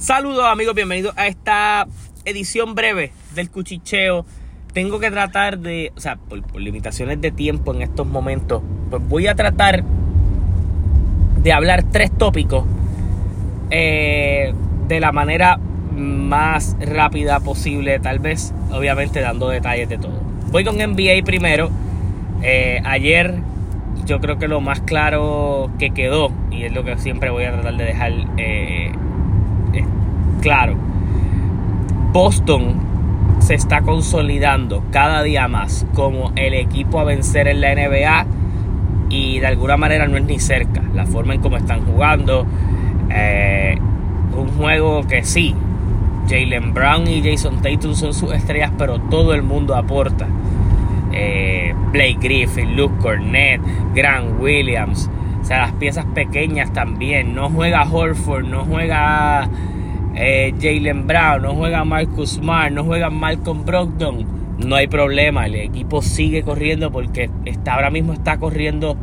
Saludos amigos, bienvenidos a esta edición breve del cuchicheo. Tengo que tratar de, o sea, por, limitaciones de tiempo en estos momentos, pues voy a tratar de hablar tres tópicos eh, de la manera más rápida posible, tal vez, obviamente dando detalles de todo. Voy con NBA primero. Eh, ayer yo creo que lo más claro que quedó, y es lo que siempre voy a tratar de dejar eh, claro, Boston se está consolidando cada día más como el equipo a vencer en la NBA y de alguna manera no es ni cerca la forma en cómo están jugando. Eh, un juego que sí, Jalen Brown y Jason Tatum son sus estrellas, pero todo el mundo aporta. Eh, Blake Griffin, Luke Cornett, Grant Williams, o sea, las piezas pequeñas también. No juega Horford, no juega eh, Jalen Brown, no juega Marcus Smart, no juega Malcolm Brogdon, no hay problema. El equipo sigue corriendo porque está, ahora mismo está corriendo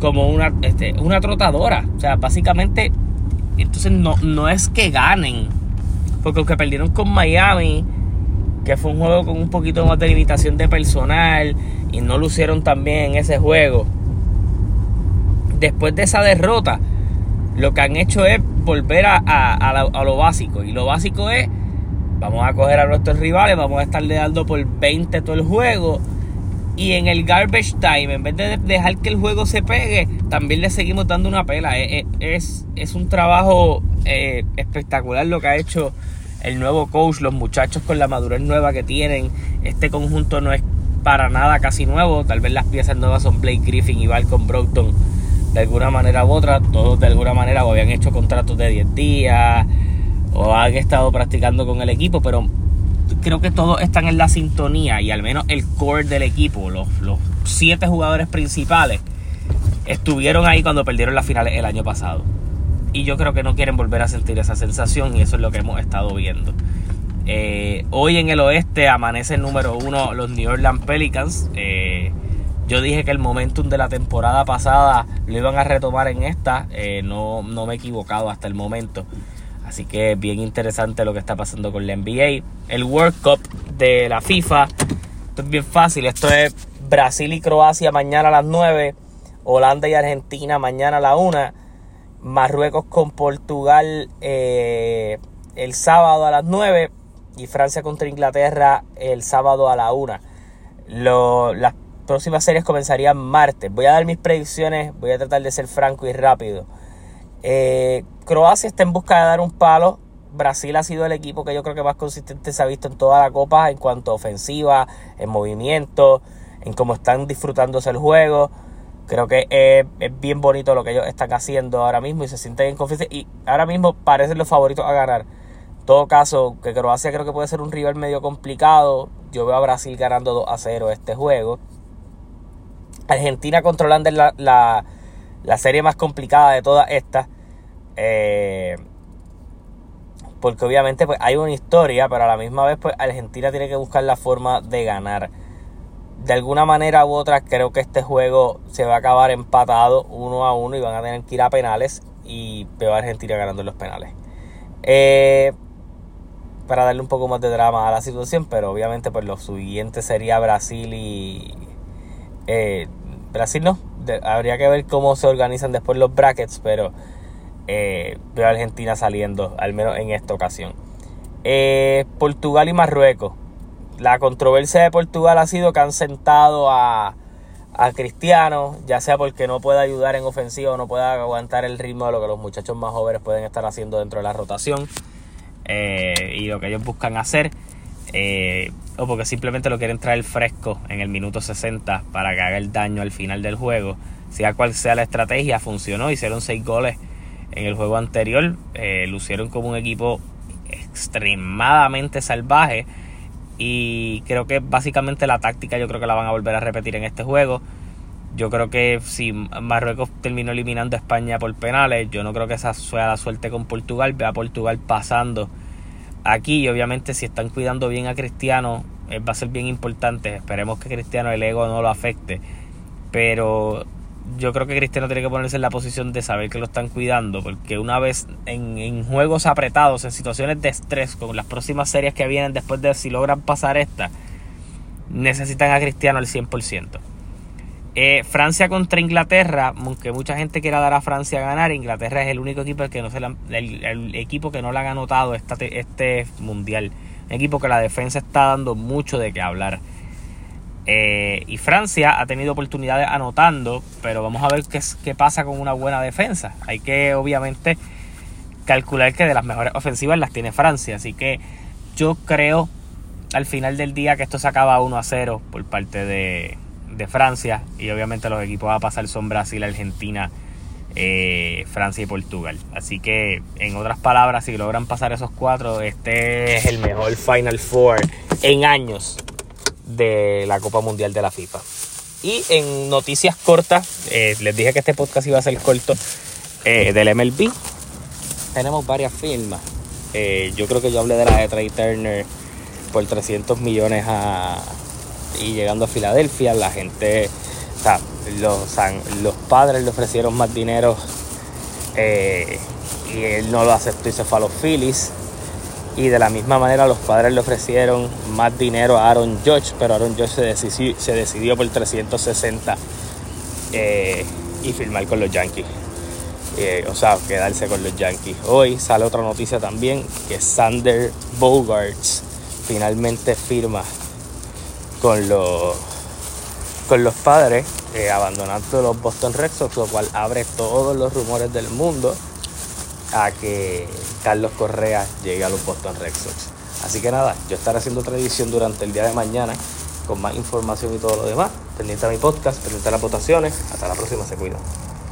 como una, este, una trotadora. O sea, básicamente, entonces no, no es que ganen. Porque los que perdieron con Miami, que fue un juego con un poquito más de limitación de personal y no lucieron también en ese juego. Después de esa derrota, lo que han hecho es volver a, lo básico. Y lo básico es, vamos a coger a nuestros rivales, vamos a estarle dando por 20 todo el juego. Y en el garbage time, en vez de dejar que el juego se pegue, también le seguimos dando una pela. Es, un trabajo eh, espectacular lo que ha hecho el nuevo coach, los muchachos con la madurez nueva que tienen. Este conjunto no es para nada casi nuevo. Tal vez las piezas nuevas son Blake Griffin y Balcon Brockton de alguna manera u otra, todos de alguna manera o habían hecho contratos de 10 días o han estado practicando con el equipo, pero creo que todos están en la sintonía y al menos el core del equipo, los, los siete jugadores principales, estuvieron ahí cuando perdieron las finales el año pasado. Y yo creo que no quieren volver a sentir esa sensación y eso es lo que hemos estado viendo. Eh, hoy en el oeste amanece el número uno los New Orleans Pelicans. Eh, yo dije que el momentum de la temporada pasada lo iban a retomar en esta. Eh, no, no me he equivocado hasta el momento. Así que bien interesante lo que está pasando con la NBA. El World Cup de la FIFA. Esto es bien fácil. Esto es Brasil y Croacia mañana a las 9. Holanda y Argentina mañana a la 1. Marruecos con Portugal eh, el sábado a las 9. Y Francia contra Inglaterra el sábado a la 1. las próximas series comenzarían martes. Voy a dar mis predicciones, voy a tratar de ser franco y rápido. Eh, Croacia está en busca de dar un palo. Brasil ha sido el equipo que yo creo que más consistente se ha visto en toda la copa en cuanto a ofensiva, en movimiento, en cómo están disfrutándose el juego. Creo que es, bien bonito lo que ellos están haciendo ahora mismo y se sienten en confianza. Y ahora mismo parecen los favoritos a ganar. En todo caso, que Croacia creo que puede ser un rival medio complicado. Yo veo a Brasil ganando 2 a 0 este juego. Argentina controlando la, la, la serie más complicada de todas estas. Eh, porque obviamente pues, hay una historia, pero a la misma vez pues, Argentina tiene que buscar la forma de ganar. De alguna manera u otra creo que este juego se va a acabar empatado uno a uno y van a tener que ir a penales y veo Argentina ganando los penales. Eh, para darle un poco más de drama a la situación, pero obviamente pues lo siguiente sería Brasil y, eh, Brasil no. habría que ver cómo se organizan después los brackets, pero eh, veo a Argentina saliendo, al menos en esta ocasión. Eh, Portugal y Marruecos. La controversia de Portugal ha sido que han sentado a, a Cristiano, ya sea porque no puede ayudar en ofensiva o no puede aguantar el ritmo de lo que los muchachos más jóvenes pueden estar haciendo dentro de la rotación y lo que ellos buscan hacer. Eh, o porque simplemente lo quieren traer fresco en el minuto 60 para que haga el daño al final del juego. Sea cual sea la estrategia, funcionó, hicieron 6 goles en el juego anterior, eh, lucieron como un equipo extremadamente salvaje y creo que básicamente la táctica yo creo que la van a volver a repetir en este juego. Yo creo que si Marruecos terminó eliminando a España por penales, yo no creo que esa sea la suerte con Portugal. Ve a Portugal pasando aquí obviamente si están cuidando bien a Cristiano eh, va a ser bien importante esperemos que Cristiano el ego no lo afecte pero yo creo que Cristiano tiene que ponerse en la posición de saber que lo están cuidando, porque una vez en, en, juegos apretados, en situaciones de estrés, con las próximas series que vienen después de si logran pasar esta, necesitan a Cristiano al 100%. Eh, Francia contra Inglaterra, aunque mucha gente quiera dar a Francia a ganar, Inglaterra es el único equipo que no se el, equipo que no le ha anotado este, este mundial. Un equipo que la defensa está dando mucho de qué hablar. Eh, y Francia ha tenido oportunidades anotando, pero vamos a ver qué, qué pasa con una buena defensa. Hay que obviamente calcular que de las mejores ofensivas las tiene Francia. Así que yo creo al final del día que esto se acaba 1 a 0 por parte de, de Francia. Y obviamente los equipos a pasar son Brasil, Argentina, eh, Francia y Portugal. Así que, en otras palabras, si logran pasar esos cuatro, este es el mejor Final Four en años de la Copa Mundial de la FIFA. Y en noticias cortas, eh, les dije que este podcast iba a ser corto eh, del MLB. Tenemos varias firmas. Yo creo que yo hablé de la de Trey Turner por 300 millones a, y llegando a Filadelfia. La gente, o sea, los, padres le ofrecieron más dinero y él no lo aceptó y se fue a los Phillies. Y de la misma manera los padres le ofrecieron más dinero a Aaron Judge, pero Aaron Judge se decidió, se decidió por 360 eh, y firmar con los Yankees. Eh, o sea, quedarse con los Yankees. Hoy sale otra noticia también que Sander Bogarts finalmente firma con los, con los padres, eh, abandonando los Boston Red Sox, lo cual abre todos los rumores del mundo a que Carlos Correa llegue a los Boston Red Sox. Así que nada, yo estaré haciendo otra edición durante el día de mañana con más información y todo lo demás. Pendiente a mi podcast, pendiente a las votaciones. Hasta la próxima, se cuidan.